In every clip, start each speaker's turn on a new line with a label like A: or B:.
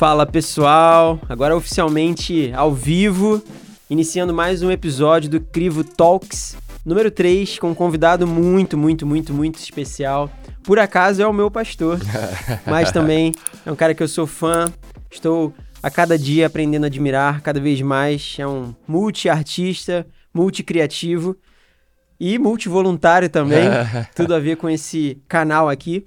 A: Fala pessoal, agora oficialmente ao vivo, iniciando mais um episódio do Crivo Talks, número 3, com um convidado muito, muito, muito, muito especial. Por acaso é o meu pastor, mas também é um cara que eu sou fã, estou a cada dia aprendendo a admirar cada vez mais. É um multi-artista, multi-criativo e multivoluntário também, tudo a ver com esse canal aqui.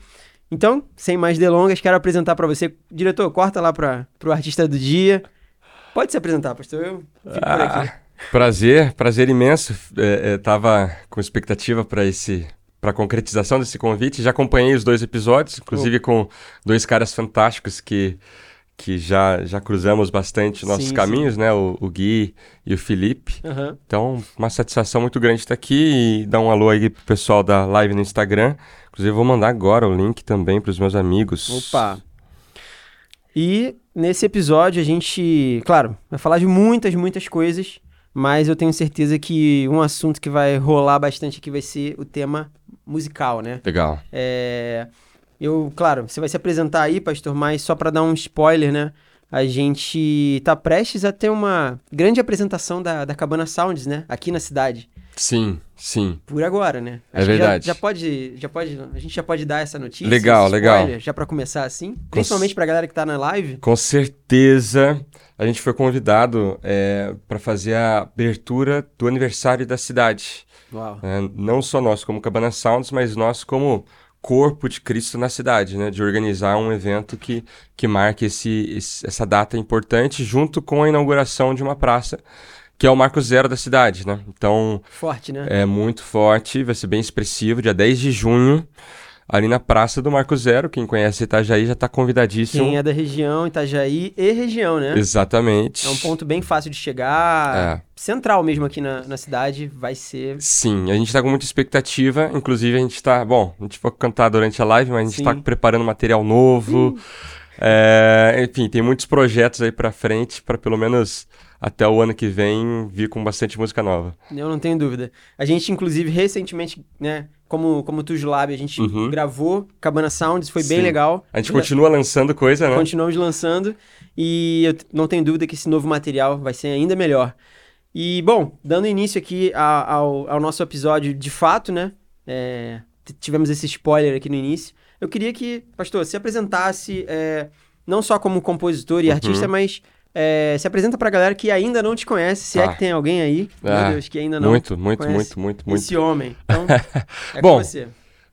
A: Então, sem mais delongas, quero apresentar para você. Diretor, corta lá para o artista do dia. Pode se apresentar, pastor. Eu fico por aqui.
B: Ah, prazer, prazer imenso. É, é, tava com expectativa para esse para a concretização desse convite. Já acompanhei os dois episódios, inclusive oh. com dois caras fantásticos que que já, já cruzamos bastante nossos sim, caminhos, sim. né? O, o, Gui e o Felipe. Uhum. Então, uma satisfação muito grande estar aqui e dar um alô aí pro pessoal da live no Instagram. Inclusive, vou mandar agora o link também para os meus amigos.
A: Opa! E nesse episódio a gente, claro, vai falar de muitas, muitas coisas, mas eu tenho certeza que um assunto que vai rolar bastante aqui vai ser o tema musical, né?
B: Legal.
A: É... Eu, claro, você vai se apresentar aí, pastor, mas só para dar um spoiler, né? A gente tá prestes a ter uma grande apresentação da, da Cabana Sounds, né? Aqui na cidade.
B: Sim, sim.
A: Por agora, né?
B: É Acho é verdade.
A: Já, já, pode, já pode, a gente já pode dar essa notícia.
B: Legal, legal.
A: Já para começar assim, principalmente para a galera que tá na live.
B: Com certeza. A gente foi convidado é, para fazer a abertura do aniversário da cidade.
A: Uau.
B: É, não só nós como Cabana Sounds, mas nós como corpo de Cristo na cidade, né? De organizar um evento que, que marque esse, esse, essa data importante junto com a inauguração de uma praça que é o marco zero da cidade, né? Então...
A: Forte, né?
B: É muito forte, vai ser bem expressivo, dia 10 de junho ali na Praça do Marco Zero. Quem conhece Itajaí já está convidadíssimo.
A: Quem é da região, Itajaí e região, né?
B: Exatamente.
A: É um ponto bem fácil de chegar. É. Central mesmo aqui na, na cidade, vai ser.
B: Sim, a gente está com muita expectativa. Inclusive, a gente está. Bom, a gente vai cantar durante a live, mas a gente está preparando material novo. É, enfim, tem muitos projetos aí para frente, para pelo menos até o ano que vem vir com bastante música nova.
A: Eu não tenho dúvida. A gente, inclusive, recentemente, né, como, como Tujulab, a gente uhum. gravou Cabana Sounds, foi Sim. bem legal.
B: A gente continua lançando coisa, né?
A: Continuamos lançando e eu não tenho dúvida que esse novo material vai ser ainda melhor. E, bom, dando início aqui ao, ao nosso episódio de fato, né? É, tivemos esse spoiler aqui no início. Eu queria que, pastor, se apresentasse é, não só como compositor e uhum. artista, mas é, se apresenta pra galera que ainda não te conhece, se é que tem alguém aí,
B: meu
A: é, Deus, que ainda não
B: Muito, muito, muito, muito, muito.
A: Esse homem. Então, é
B: Bom.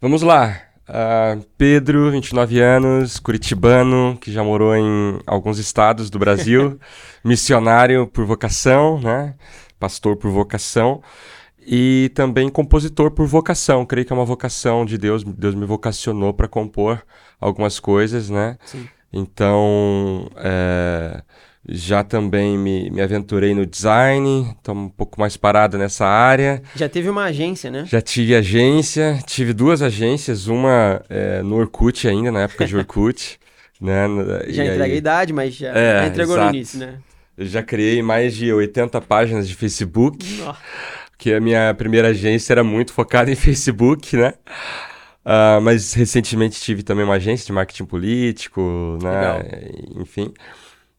B: Vamos lá. Uh, Pedro, 29 anos, curitibano, que já morou em alguns estados do Brasil, missionário por vocação, né? Pastor por vocação e também compositor por vocação. Creio que é uma vocação de Deus. Deus me vocacionou para compor algumas coisas, né?
A: Sim.
B: Então, é, já também me, me aventurei no design, estou um pouco mais parado nessa área.
A: Já teve uma agência, né?
B: Já tive agência, tive duas agências, uma é, no Orkut ainda, na época de Orkut. né?
A: Já entrega a idade, mas já, é, entregou exato. no início, né?
B: Eu já criei mais de 80 páginas de Facebook, que a minha primeira agência era muito focada em Facebook, né? Uh, mas recentemente tive também uma agência de marketing político, né? Legal. Enfim.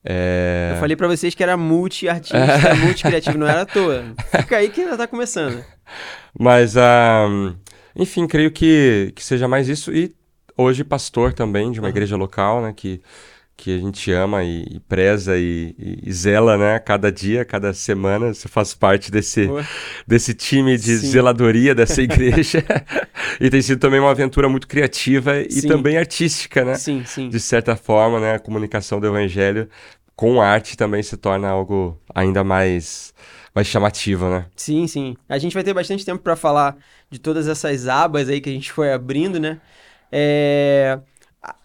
B: É...
A: Eu falei para vocês que era multi-artista, multi-criativo, não era à toa. Fica aí que ainda tá começando.
B: Mas, uh, enfim, creio que, que seja mais isso. E hoje pastor também de uma uhum. igreja local, né? Que, que a gente ama e, e preza e, e, e, zela, né? Cada dia, cada semana, você faz parte desse, desse time de Sim. zeladoria dessa igreja. e tem sido também uma aventura muito criativa e sim. também artística, né?
A: Sim, sim.
B: De certa forma, né? A comunicação do evangelho com arte também se torna algo ainda mais mais chamativo, né?
A: Sim, sim. A gente vai ter bastante tempo para falar de todas essas abas aí que a gente foi abrindo, né? É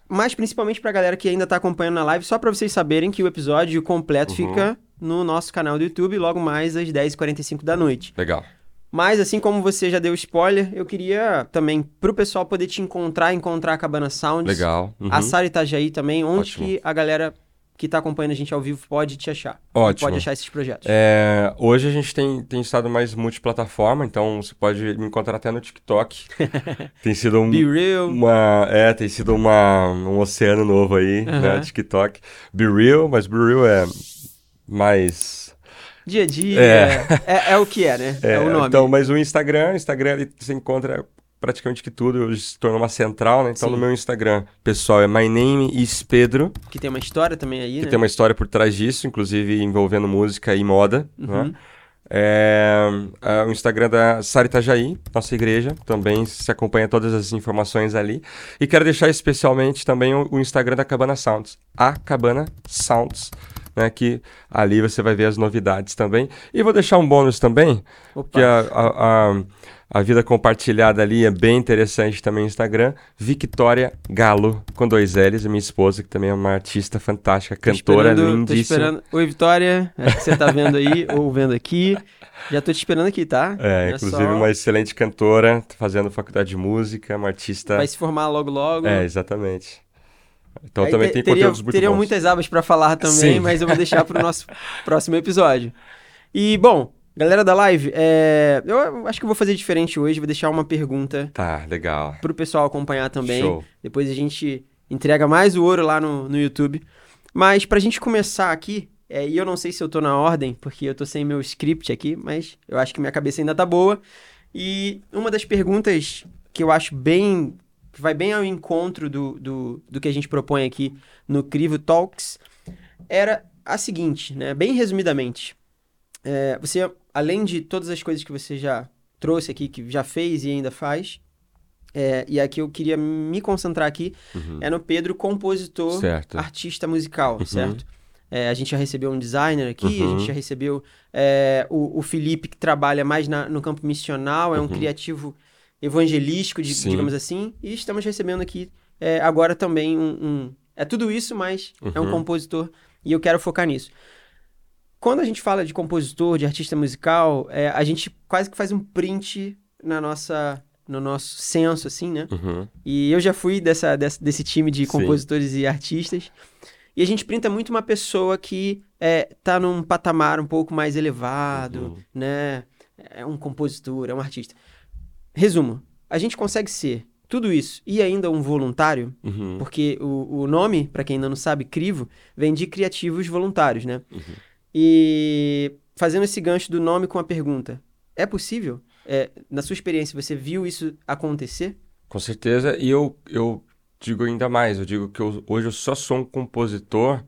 A: mas principalmente pra galera que ainda tá acompanhando na live, só para vocês saberem que o episódio completo uhum. fica no nosso canal do YouTube logo mais às 10h45 da noite.
B: Legal.
A: Mas assim como você já deu spoiler, eu queria também pro pessoal poder te encontrar, encontrar a Cabana Sounds.
B: Legal.
A: Uhum. A Sara Itajaí também, onde Ótimo. que a galera que está acompanhando a gente ao vivo pode te achar?
B: Ótimo.
A: Pode achar esses projetos.
B: É, hoje a gente tem, tem estado mais multiplataforma, então você pode me encontrar até no TikTok. tem sido um,
A: Be Real.
B: uma, é, tem sido uma, um oceano novo aí, né,
A: Aham.
B: TikTok. Be Real, mas Be Real é mais
A: Dia a dia.
B: É.
A: É, é o que é, né? É, o nome.
B: Então, mas o Instagram, Instagram você encontra praticamente que tudo, se tornou uma central, né? Então
A: Sim.
B: no meu Instagram, pessoal, é my name is Pedro,
A: Que tem uma história também aí,
B: que
A: né?
B: tem uma história por trás disso, inclusive envolvendo música e moda,
A: Uhum.
B: né? É, é o Instagram da Sara Itajaí, nossa igreja, também se acompanha todas as informações ali. E quero deixar especialmente também o, o Instagram da Cabana Sounds, a Cabana Sounds, né, que ali você vai ver as novidades também. E vou deixar um bônus também,
A: Opa.
B: que a, a, a, a vida compartilhada ali é bem interessante também no Instagram. Victoria Galo, com dois L's, a minha esposa, que também é uma artista fantástica, cantora lindíssima.
A: esperando. Oi, Vitória. Acho que você tá vendo aí ou vendo aqui. Já tô te esperando aqui, tá?
B: É, inclusive
A: só-
B: uma excelente cantora, tá fazendo faculdade de música, uma artista.
A: Vai se formar logo logo.
B: É, exatamente. Então
A: Aí
B: também
A: te-
B: tem
A: teria-
B: conteúdos muito
A: Teriam
B: bons.
A: muitas abas pra falar também,
B: Sim.
A: mas eu vou deixar pro nosso próximo episódio. E, bom, galera da live, é, eu acho que eu vou fazer diferente hoje, vou deixar uma pergunta
B: Tá, legal.
A: pro pessoal acompanhar também.
B: Show.
A: Depois a gente entrega mais o ouro lá no, no YouTube. Mas pra gente começar aqui, é, e eu não sei se eu tô na ordem, porque eu tô sem meu script aqui, mas eu acho que minha cabeça ainda tá boa. E uma das perguntas que eu acho bem. que vai bem ao encontro do, do, do que a gente propõe aqui no Crivo Talks era a seguinte, né? Bem resumidamente. É, você, além de todas as coisas que você já trouxe aqui, que já fez e ainda faz, é, e aqui eu queria me concentrar aqui,
B: Uhum.
A: é no Pedro, compositor,
B: Certo.
A: artista musical,
B: Uhum.
A: certo? É, a gente já recebeu um designer aqui, a
B: Uhum.
A: gente já recebeu é, o, o Felipe, que trabalha mais na- no campo missional, é um
B: Uhum.
A: criativo evangelístico,
B: Sim.
A: digamos assim, e estamos recebendo aqui é, agora também um, um- É tudo isso, mas é um
B: Uhum.
A: compositor, e eu quero focar nisso. Quando a gente fala de compositor, de artista musical, é, a gente quase que faz um print na nossa, no nosso senso, assim, né?
B: Uhum.
A: E eu já fui dessa, dessa- desse time de
B: Sim.
A: compositores e artistas. E a gente printa muito uma pessoa que é, tá num patamar um pouco mais elevado,
B: Uhum.
A: né? É um compositor, é um artista. Resumo, a gente consegue ser tudo isso e ainda um voluntário,
B: Uhum.
A: porque o, o nome, para quem ainda não sabe, Crivo, vem de criativos voluntários, né?
B: Uhum.
A: E fazendo esse gancho do nome com a pergunta, é possível? É, na sua experiência, você viu isso acontecer?
B: Com certeza. E eu, eu digo ainda mais. Eu digo que eu- hoje eu só sou um compositor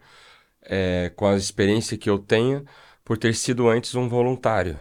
B: é, com a experiência que eu tenho por ter sido antes um voluntário.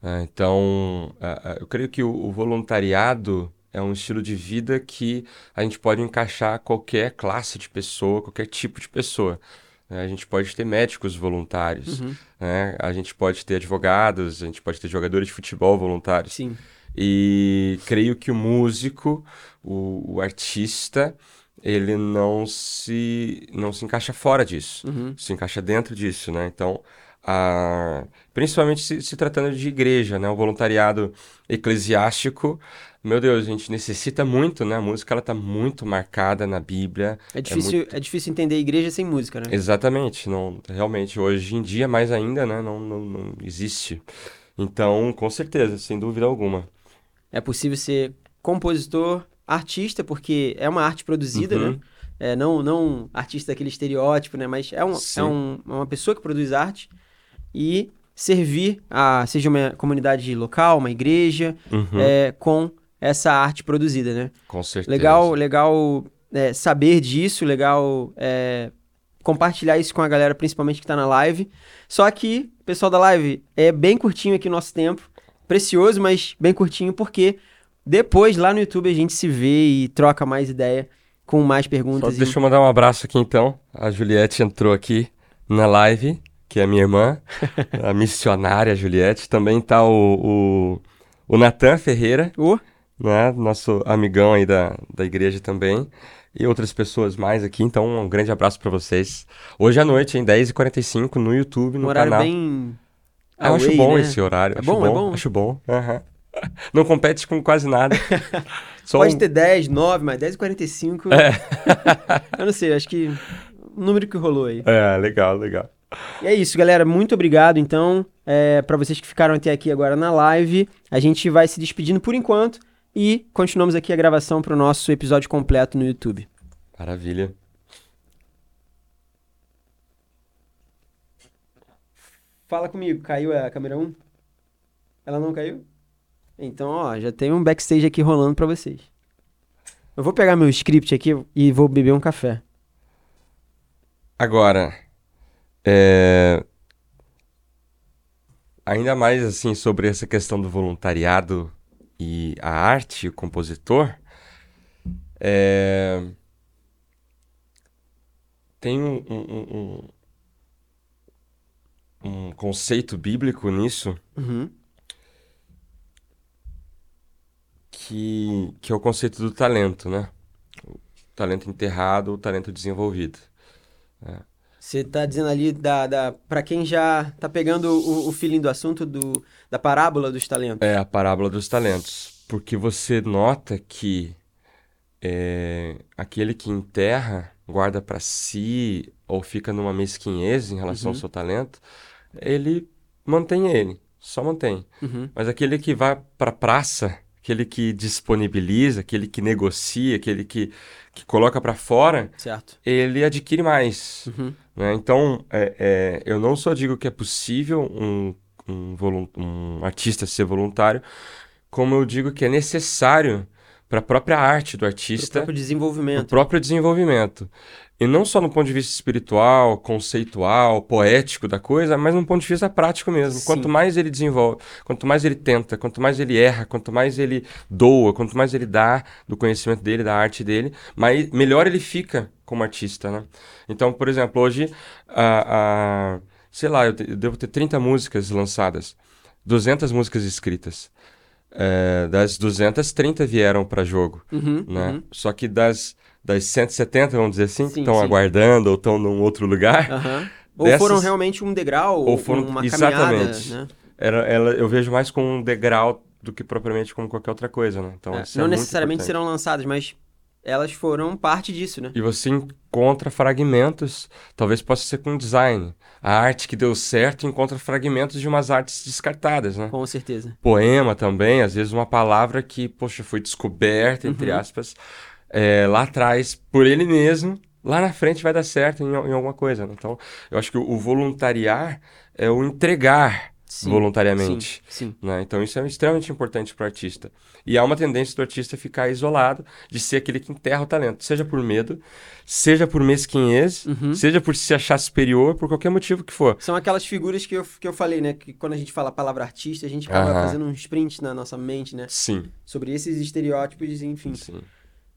B: né? então, eu creio que o, o voluntariado é um estilo de vida que a gente pode encaixar qualquer classe de pessoa, qualquer tipo de pessoa. Né? A gente pode ter médicos voluntários,
A: Uhum.
B: né? A gente pode ter advogados, a gente pode ter jogadores de futebol voluntários.
A: Sim.
B: E creio que o músico, o, o artista, ele não se, não se encaixa fora disso,
A: Uhum.
B: se encaixa dentro disso, né? Então, a, principalmente se, se tratando de igreja, né? O voluntariado eclesiástico, meu Deus, a gente necessita muito, né? A música, ela tá muito marcada na Bíblia.
A: É difícil, é difícil entender a igreja sem música, né?
B: Exatamente, não, realmente, hoje em dia, mais ainda, né? Não, não, não existe. Então, com certeza, sem dúvida alguma.
A: É possível ser compositor, artista, porque é uma arte produzida,
B: Uhum.
A: né? É, não, não artista daquele estereótipo, né? Mas é, um,
B: Sim.
A: é um- uma pessoa que produz arte e servir a, seja uma comunidade local, uma igreja,
B: Uhum,
A: é, com essa arte produzida, né?
B: com certeza.
A: Legal, legal é, saber disso, legal é, compartilhar isso com a galera, principalmente que tá na live. Só que, pessoal da live, é bem curtinho aqui o nosso tempo. Precioso, mas bem curtinho, porque depois lá no YouTube a gente se vê e troca mais ideia com mais
B: Só
A: perguntas. e-
B: deixa eu mandar um abraço aqui então. A Juliette entrou aqui na live, que é minha irmã, a missionária Juliette. Também tá o, o, o Natan Ferreira,
A: Ô,
B: né? Nosso amigão aí da, da igreja também. E outras pessoas mais aqui. Então, um grande abraço pra vocês. Hoje à noite, em 10h45, no YouTube,
A: um
B: no
A: horário
B: canal.
A: bem.
B: Eu acho bom
A: né?
B: esse horário.
A: É
B: acho
A: bom, é bom?
B: Acho bom. aham. Não compete com quase nada.
A: Pode
B: um-
A: ter 10, 9, mas 10 e 45.
B: É.
A: eu não sei, acho que número que rolou aí.
B: É, legal, legal.
A: E é isso, galera. Muito obrigado, então, é, para vocês que ficaram até aqui agora na live. A gente vai se despedindo por enquanto e continuamos aqui a gravação para o nosso episódio completo no YouTube.
B: Maravilha.
A: Fala comigo, caiu a câmera 1? Ela não caiu? Então, ó, já tem um backstage aqui rolando para vocês. Eu vou pegar meu script aqui e vou beber um café.
B: Agora, é... ainda mais assim sobre essa questão do voluntariado e a arte, o compositor, é... tem um, um, um, um conceito bíblico nisso
A: Uhum.
B: que, que é o conceito do talento, né? O talento enterrado, o talento desenvolvido.
A: Você tá dizendo ali da, da para quem já tá pegando o, o feeling do assunto do, da parábola dos talentos.
B: É a parábola dos talentos, porque você nota que é, aquele que enterra, guarda para si ou fica numa mesquinhez em relação ao seu talento, ele mantém ele, só mantém.
A: Uhum.
B: Mas aquele que vai para praça, aquele que disponibiliza, aquele que negocia, aquele que, que coloca para fora,
A: Certo.
B: ele adquire mais.
A: Uhum.
B: né? Então, é, é, eu não só digo que é possível um, um, um artista ser voluntário, como eu digo que é necessário para a própria arte do artista,
A: próprio
B: para o
A: desenvolvimento.
B: próprio desenvolvimento. E não só no ponto de vista espiritual, conceitual, poético da coisa, mas no ponto de vista prático mesmo.
A: Sim.
B: Quanto mais ele desenvolve, quanto mais ele tenta, quanto mais ele erra, quanto mais ele doa, quanto mais ele dá do conhecimento dele, da arte dele, mais, melhor ele fica como artista, né? Então, por exemplo, hoje, a, a- sei lá, eu, te- eu devo ter 30 músicas lançadas, 200 músicas escritas. É, das 200, 30 vieram para jogo
A: Uhum,
B: né?
A: uhum.
B: Só que das, das 170, vamos dizer assim, que
A: Sim,
B: estão
A: sim.
B: aguardando ou estão num outro lugar,
A: Aham. Ou
B: Dessas-
A: foram realmente um degrau,
B: Ou foram-
A: uma
B: exatamente.
A: caminhada, né?
B: era, ela, eu vejo mais como um degrau do que propriamente como qualquer outra coisa, né? Então,
A: É,
B: é
A: não
B: muito
A: necessariamente serão lançadas, mas elas foram parte disso, né?
B: E você encontra fragmentos, talvez possa ser com design. A arte que deu certo encontra fragmentos de umas artes descartadas, né?
A: Com certeza.
B: Poema também, às vezes uma palavra que, poxa, foi descoberta, entre
A: Uhum.
B: aspas, é, lá atrás por ele mesmo, lá na frente vai dar certo em, em alguma coisa. né? Então, eu acho que o, o voluntariar é o entregar
A: Sim,
B: voluntariamente.
A: Sim, sim.
B: né? Então, isso é extremamente importante para o artista. E há uma tendência do artista ficar isolado, de ser aquele que enterra o talento, seja por medo, seja por mesquinhez,
A: Uhum.
B: seja por se achar superior, por qualquer motivo que for.
A: São aquelas figuras que eu, que eu falei, né? Que quando a gente fala a palavra artista, a gente acaba
B: Aham.
A: fazendo um sprint na nossa mente, né?
B: Sim,
A: Sobre esses estereótipos, enfim.
B: sim.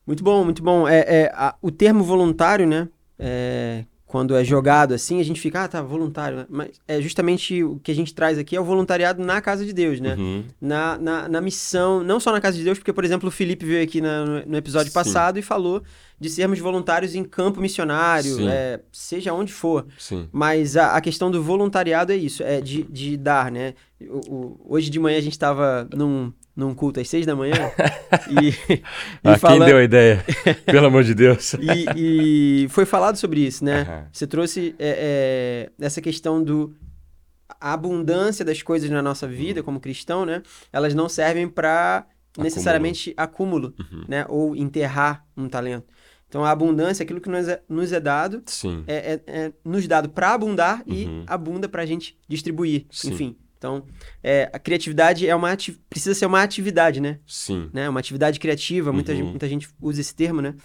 A: Muito bom, muito bom. É, é, a- o termo voluntário, né? é, quando é jogado assim, a gente fica, ah, tá, voluntário. né? Mas é justamente o que a gente traz aqui é o voluntariado na casa de Deus, né?
B: Uhum.
A: Na, na, na missão, não só na casa de Deus, porque, por exemplo, o Felipe veio aqui na- no, no episódio
B: Sim.
A: passado e falou de sermos voluntários em campo missionário, é, seja onde for.
B: Sim.
A: Mas a, a questão do voluntariado é isso, é de, de dar, né? O- o- hoje de manhã a gente estava num, num culto às seis da manhã e, e,
B: Ah,
A: fala-
B: quem deu a ideia? Pelo amor de Deus.
A: e- e foi falado sobre isso, né?
B: Aham.
A: Você trouxe é, é, essa questão do a abundância das coisas na nossa vida como cristão, né? Elas não servem para necessariamente acúmulo,
B: Uhum.
A: né? Ou enterrar um talento. Então a abundância, aquilo que nos é, nos é dado, é, é- é nos dado para abundar e
B: Uhum.
A: abunda para a gente distribuir.
B: Sim.
A: Enfim, então é, a criatividade é uma ati- precisa ser uma atividade, né?
B: Sim.
A: né? Uma atividade criativa, muita,
B: Uhum.
A: gente, muita gente usa esse termo, né?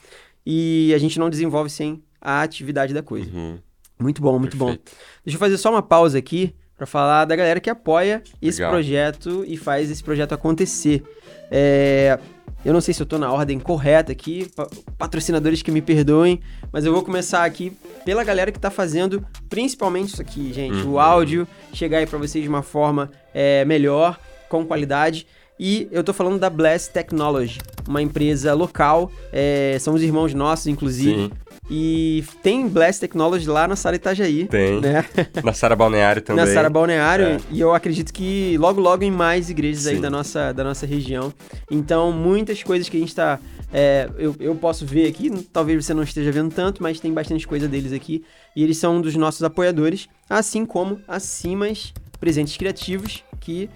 A: E a gente não desenvolve sem a atividade da coisa.
B: Uhum.
A: Muito bom, muito bom.
B: Perfeito.
A: Deixa eu fazer só uma pausa aqui para falar da galera que apoia esse
B: Legal.
A: projeto e faz esse projeto acontecer. É, Eu não sei se eu tô na ordem correta aqui, pa- patrocinadores que me perdoem, mas eu vou começar aqui pela galera que tá fazendo principalmente isso aqui, gente. O
B: Uhum.
A: áudio chegar aí para vocês de uma forma é, melhor, com qualidade. E eu tô falando da Blast Technology, uma empresa local, é, são os irmãos nossos, inclusive.
B: Sim,
A: E tem Blast Technology lá na Sara Itajaí.
B: tem.
A: Né?
B: Na Sara Balneário também.
A: Na Sara Balneário.
B: É.
A: E eu acredito que logo, logo em mais igrejas aí
B: Sim.
A: da nossa, da nossa região. Então, muitas coisas que a gente tá É, eu, eu posso ver aqui, talvez você não esteja vendo tanto, mas tem bastante coisa deles aqui. E eles são um dos nossos apoiadores, assim como a Simas Presentes Criativos, que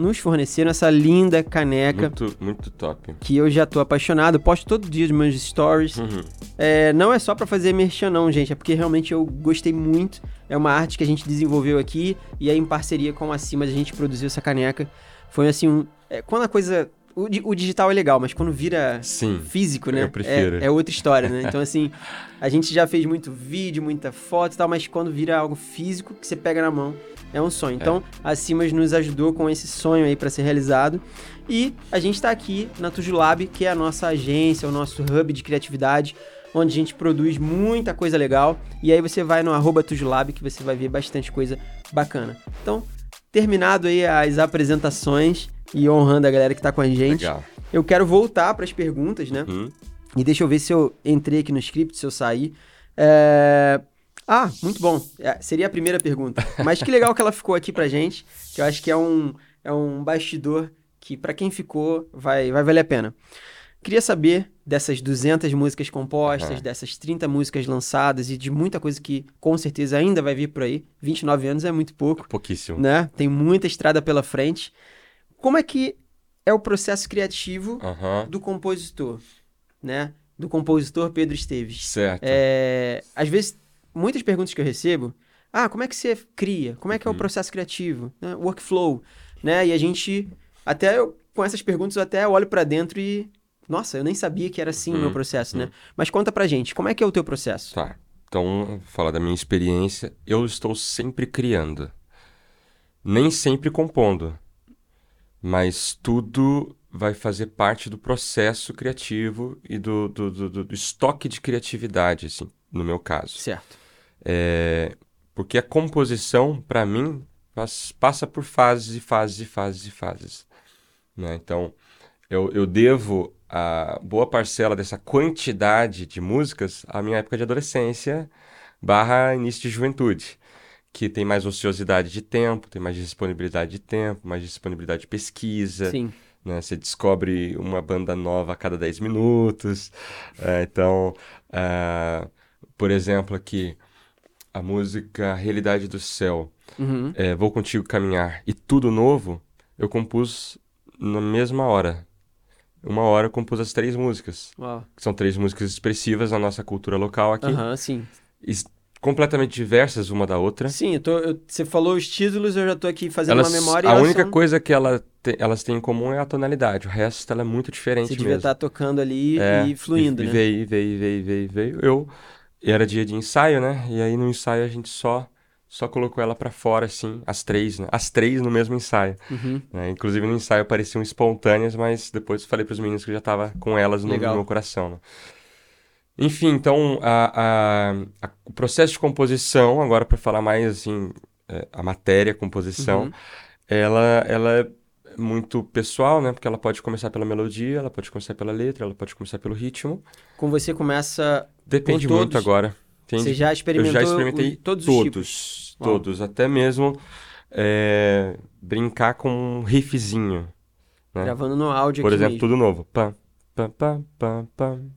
A: nos forneceram essa linda caneca.
B: Muito, muito top.
A: Que eu já tô apaixonado. Posto todo dia os meus stories.
B: Uhum.
A: É, não é só para fazer merchan, não, gente. É porque realmente eu gostei muito. É uma arte que a gente desenvolveu aqui. E aí, em parceria com a Cima, a gente produziu essa caneca. Foi assim, um, é, quando a coisa o, o, digital é legal, mas quando vira
B: Sim,
A: físico, né?
B: Eu prefiro.
A: É, é, outra história, né? Então, assim, a gente já fez muito vídeo, muita foto e tal, mas quando vira algo físico que você pega na mão, é um sonho. Então, é. a Simas nos ajudou com esse sonho aí para ser realizado. E a gente está aqui na Tujulab, que é a nossa agência, o nosso hub de criatividade, onde a gente produz muita coisa legal. E aí você vai no arroba Tujulab que você vai ver bastante coisa bacana. Então, terminado aí as apresentações e honrando a galera que está com a gente,
B: legal.
A: eu quero voltar para as perguntas, né?
B: Uhum.
A: E deixa eu ver se eu entrei aqui no script, se eu saí. É... Ah, muito bom. É, seria a primeira pergunta. Mas que legal que ela ficou aqui pra gente, que eu acho que é um, é um bastidor que, para quem ficou, vai, vai valer a pena. Queria saber dessas 200 músicas compostas, uhum. dessas 30 músicas lançadas e de muita coisa que com certeza ainda vai vir por aí. 29 anos é muito pouco.
B: Pouquíssimo.
A: Né? Tem muita estrada pela frente. Como é que é o processo criativo
B: uhum.
A: do compositor, né? Do compositor Pedro Esteves.
B: Certo.
A: É, às vezes muitas perguntas que eu recebo, ah, como é que você cria? Como é que é o uhum. processo criativo? Né? Workflow, né? E a gente, até eu, com essas perguntas, eu até olho para dentro e, nossa, eu nem sabia que era assim o meu uhum. processo, né? Mas conta pra gente, como é que é o teu processo?
B: Tá. Então, falar da minha experiência, eu estou sempre criando. Nem sempre compondo, mas tudo vai fazer parte do processo criativo e do, do, do, do estoque de criatividade, assim, no meu caso.
A: Certo.
B: É, porque a composição, para mim, passa por fases e fases e fases e fases. Né? Então, eu, eu devo a boa parcela dessa quantidade de músicas à minha época de adolescência barra início de juventude, que tem mais ociosidade de tempo, tem mais disponibilidade de tempo, mais disponibilidade de pesquisa.
A: Sim.
B: Né? Você descobre uma banda nova a cada 10 minutos. É, então, uh, por exemplo, aqui a música Realidade do Céu,
A: uhum.
B: é, Vou Contigo Caminhar e Tudo Novo, eu compus na mesma hora. Uma hora eu compus as três músicas.
A: Uau.
B: Que são três músicas expressivas na nossa cultura local aqui.
A: Aham, uhum, sim.
B: E completamente diversas uma da outra.
A: Sim, eu tô, eu, você falou os títulos, eu já tô aqui fazendo
B: elas,
A: uma memória.
B: A única
A: são...
B: coisa que ela te, elas têm em comum é a tonalidade. O resto ela é muito diferente
A: você
B: mesmo.
A: Você devia estar tocando ali
B: é,
A: e fluindo,
B: e,
A: né?
B: E veio, veio, veio, veio, veio. Eu e era dia de ensaio, né? E aí no ensaio a gente só só colocou ela para fora, assim, as três, né? As três no mesmo ensaio.
A: Uhum.
B: Né? Inclusive no ensaio pareciam espontâneas, mas depois falei para os meninos que eu já tava com elas no, no meu coração. Né? Enfim, então a, a, a, o processo de composição, agora para falar mais assim, é, a matéria, a composição, uhum. ela, ela é muito pessoal, né? Porque ela pode começar pela melodia, ela pode começar pela letra, ela pode começar pelo ritmo.
A: Com você começa
B: Depende muito agora.
A: Entende? Você já experimentou
B: Eu já experimentei
A: o, todos,
B: todos
A: os tipos?
B: Todos, até mesmo é, brincar com um riffzinho. Né?
A: Gravando no áudio
B: Por exemplo,
A: mesmo.
B: tudo novo. Pam, pam, pam, pam, pam,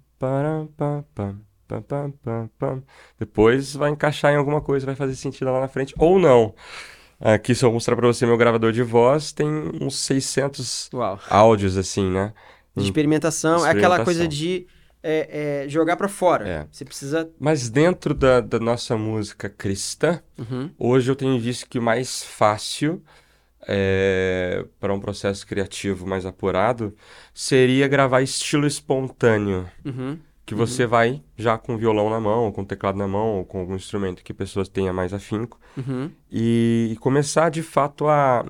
B: pam, pam, pam. Depois vai encaixar em alguma coisa, vai fazer sentido lá na frente, ou não. Aqui, se eu mostrar para você meu gravador de voz, tem uns 600
A: Uau.
B: áudios, assim, né?
A: De experimentação, experimentação. é aquela coisa de é, é, jogar para fora.
B: É.
A: Você precisa.
B: Mas dentro da, da nossa música cristã,
A: uhum.
B: hoje eu tenho visto que o mais fácil é, para um processo criativo mais apurado seria gravar estilo espontâneo.
A: Uhum.
B: Que você uhum. vai já com violão na mão, ou com teclado na mão, ou com algum instrumento que pessoas tenham mais afinco,
A: uhum.
B: e, e começar de fato a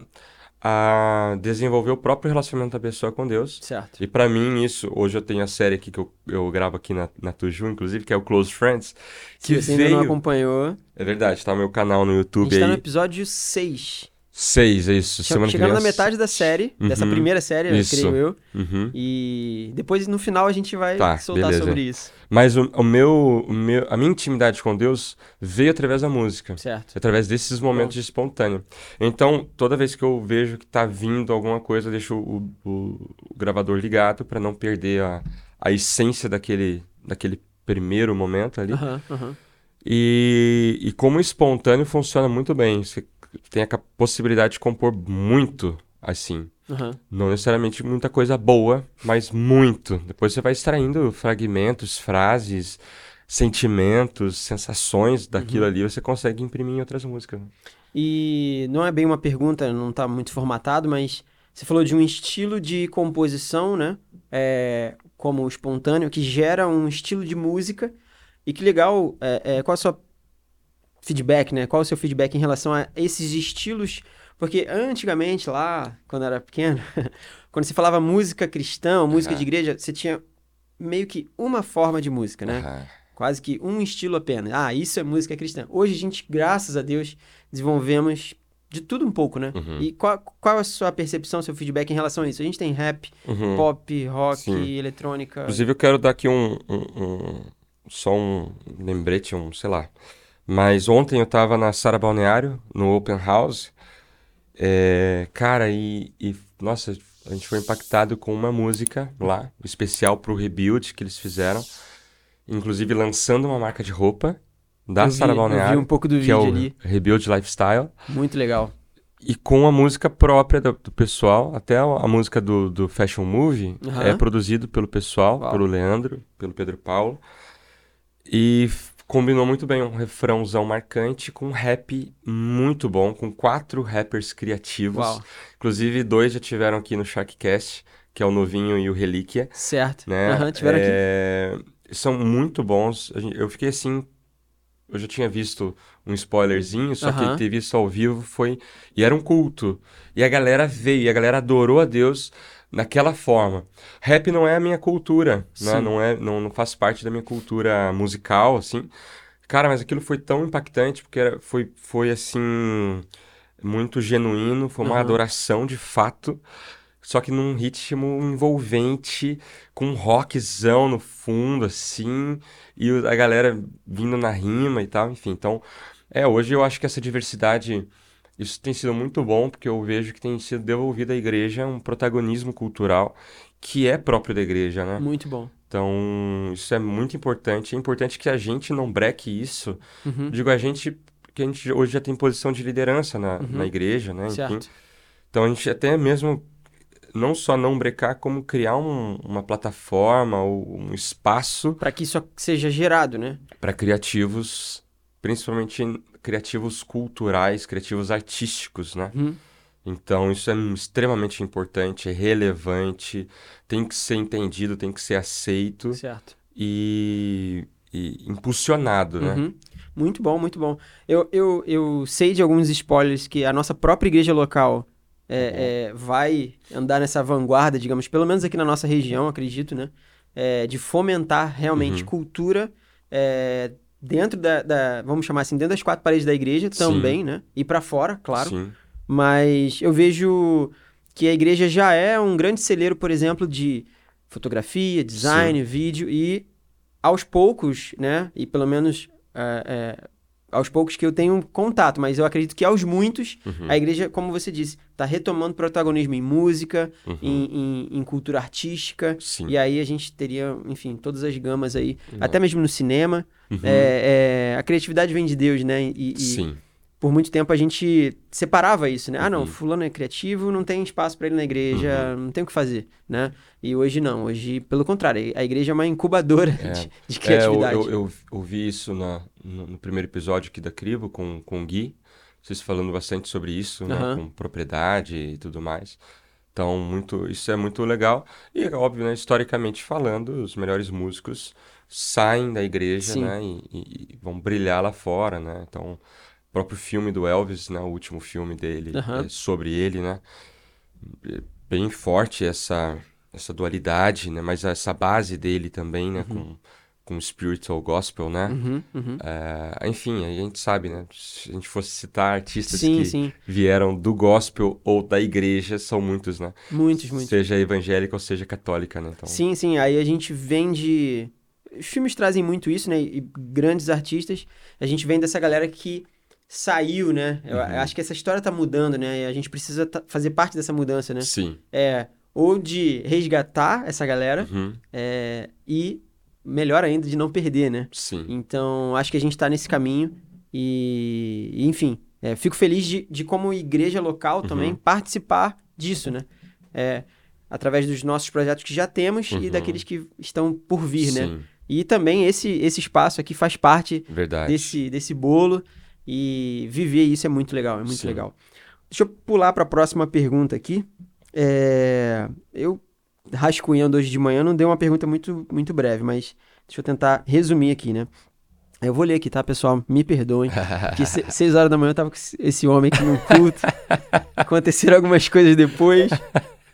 B: a desenvolver o próprio relacionamento da pessoa com Deus.
A: Certo.
B: E para mim isso, hoje eu tenho a série aqui que eu, eu gravo aqui na, na Tuju, inclusive, que é o Close Friends.
A: Que Se você veio... ainda não acompanhou...
B: É verdade, tá meu canal no YouTube
A: A gente
B: aí.
A: tá no episódio 6.
B: Seis, é isso.
A: Semana Chegando na metade da série, uhum, dessa primeira série,
B: isso.
A: creio eu.
B: Uhum.
A: E depois, no final, a gente vai
B: tá,
A: soltar
B: beleza.
A: sobre isso.
B: Mas o, o, meu, o meu, a minha intimidade com Deus veio através da música.
A: Certo.
B: Através desses momentos de espontâneo. Então, toda vez que eu vejo que tá vindo alguma coisa, eu deixo o, o, gravador ligado para não perder a, a essência daquele, daquele primeiro momento ali.
A: Aham.
B: E, e como espontâneo funciona muito bem. Você tem a possibilidade de compor muito assim.
A: aham.
B: Não necessariamente muita coisa boa, mas muito. Depois você vai extraindo fragmentos, frases, sentimentos, sensações daquilo ali, você consegue imprimir em outras músicas. né?
A: E não é bem uma pergunta, não tá muito formatado, mas você falou de um estilo de composição, né? É, como o espontâneo, que gera um estilo de música. E que legal, é, é, qual a sua feedback, né? Qual o seu feedback em relação a esses estilos? Porque antigamente, lá, quando eu era pequeno, quando se falava música cristã, música
B: Aham.
A: de igreja, você tinha meio que uma forma de música, né?
B: Aham.
A: Quase que um estilo apenas. Ah, isso é música cristã. Hoje a gente, graças a Deus, desenvolvemos de tudo um pouco, né?
B: Uhum.
A: E qual, qual a sua percepção, seu feedback em relação a isso? A gente tem rap,
B: Uhum.
A: pop, rock,
B: Sim.
A: eletrônica.
B: Inclusive, eu quero dar aqui um, um- um- só um lembrete, um, sei lá. Mas ontem eu tava na Sara Balneário, no Open House. É, cara, e, e, nossa, a gente foi impactado com uma música lá, especial pro Rebuild que eles fizeram. Inclusive lançando uma marca de roupa da Sara
A: eu vi
B: Balneário,
A: um pouco do
B: que é
A: vídeo
B: o
A: ali.
B: Rebuild Lifestyle.
A: Muito legal.
B: E com a música própria do, do pessoal, até a, a música do, do Fashion Movie
A: Aham.
B: é produzido pelo pessoal,
A: Uau.
B: pelo Leandro, pelo Pedro Paulo. E combinou muito bem um refrãozão marcante com um rap muito bom, com quatro rappers criativos.
A: Uau.
B: Inclusive, dois já tiveram aqui no Sharkcast, que é o Novinho e o Relíquia,
A: Certo.
B: né?
A: Aham, tiveram aqui.
B: É, São muito bons. Eu fiquei assim. Eu já tinha visto um spoilerzinho, só
A: Aham.
B: que ter visto ao vivo foi. E era um culto. E a galera veio, e a galera adorou a Deus naquela forma. Rap não é a minha cultura, né? Não é, não, não faz parte da minha cultura musical, assim. Cara, mas aquilo foi tão impactante, porque era- foi, foi assim. Muito genuíno, foi uma
A: Aham.
B: adoração de fato. Só que num ritmo envolvente, com um rockzão no fundo, assim, e a galera vindo na rima e tal, enfim. Então, é, hoje eu acho que essa diversidade, isso tem sido muito bom, porque eu vejo que tem sido devolvido à igreja um protagonismo cultural que é próprio da igreja, né?
A: Muito bom.
B: Então, isso é muito importante. É importante que a gente não breque isso.
A: Uhum.
B: Digo a gente, porque a gente hoje já tem posição de liderança na,
A: Uhum.
B: na igreja, né? Enfim.
A: Certo.
B: Então a gente até mesmo não só não brecar, como criar um- uma plataforma ou um espaço
A: Para que isso seja gerado, né?
B: para criativos, principalmente criativos culturais, criativos artísticos, né?
A: Uhum.
B: Então isso é extremamente importante, é relevante, tem que ser entendido, tem que ser aceito
A: Certo.
B: e, e impulsionado, né?
A: Uhum. Muito bom, muito bom. Eu, eu, eu sei de alguns spoilers que a nossa própria igreja local é, é, vai andar nessa vanguarda, digamos, pelo menos aqui na nossa região, acredito, né? É, de fomentar realmente
B: Uhum.
A: cultura é, dentro da, da- vamos chamar assim, dentro das quatro paredes da igreja
B: Sim.
A: também, né? E para fora, claro.
B: Sim.
A: Mas eu vejo que a igreja já é um grande celeiro, por exemplo, de fotografia, design, vídeo e aos poucos, né? E pelo menos é, é, aos poucos que eu tenho contato, mas eu acredito que aos muitos
B: Uhum.
A: a igreja, como você disse, está retomando protagonismo em música,
B: Uhum.
A: em, em- em cultura artística.
B: Sim.
A: E aí a gente teria, enfim, todas as gamas aí, até mesmo no cinema.
B: Uhum.
A: É, é, a criatividade vem de Deus, né? E, e
B: Sim.
A: por muito tempo a gente separava isso, né? Ah, não,
B: Uhum.
A: fulano é criativo, não tem espaço para ele na igreja, não tem o que fazer, né? E hoje não, hoje, pelo contrário, a igreja é uma incubadora
B: É.
A: de, de
B: É, eu,
A: criatividade.
B: eu, eu ouvi isso na- no, no primeiro episódio aqui da Crivo com, com o Gui, vocês falando bastante sobre isso, né, com propriedade e tudo mais. Então, muito, isso é muito legal. E, óbvio, né, historicamente falando, os melhores músicos saem da igreja,
A: Sim.
B: né, e, e- vão brilhar lá fora, né? Então, o próprio filme do Elvis, né, o último filme dele,
A: Aham.
B: é sobre ele, né? É Bem forte essa, essa dualidade, né? Mas essa base dele também, né? Com, com spiritual gospel, né?
A: Uhum, uhum.
B: É, enfim, a gente sabe, né? Se a gente fosse citar artistas
A: Sim,
B: que
A: sim,
B: vieram do gospel ou da igreja, são muitos, né?
A: muitos, muitos.
B: Seja evangélica ou seja católica, né? Então,
A: Sim, sim, aí a gente vem de... Os filmes trazem muito isso, né? E grandes artistas, a gente vem dessa galera que saiu, né? Eu
B: Uhum.
A: acho que essa história tá mudando, né? E a gente precisa fazer parte dessa mudança, né?
B: sim.
A: É, ou de resgatar essa galera
B: Uhum.
A: é, e, melhor ainda, de não perder, né?
B: Sim.
A: Então, acho que a gente está nesse caminho e, e, enfim, é, fico feliz de, de como igreja local também
B: Uhum.
A: participar disso, né? É, através dos nossos projetos que já temos e
B: Uhum.
A: daqueles que estão por vir, né?
B: Sim,
A: E também esse, esse espaço aqui faz parte
B: verdade.
A: desse, desse bolo e viver isso é muito legal, é muito
B: Sim.
A: legal. Deixa eu pular para a próxima pergunta aqui. É, eu rascunhando hoje de manhã não deu uma pergunta muito, muito breve, mas deixa eu tentar resumir aqui, né? Eu vou ler aqui, tá, pessoal? Me perdoem. Que se- seis horas da manhã eu tava com esse- homem aqui no culto. Aconteceram algumas coisas depois.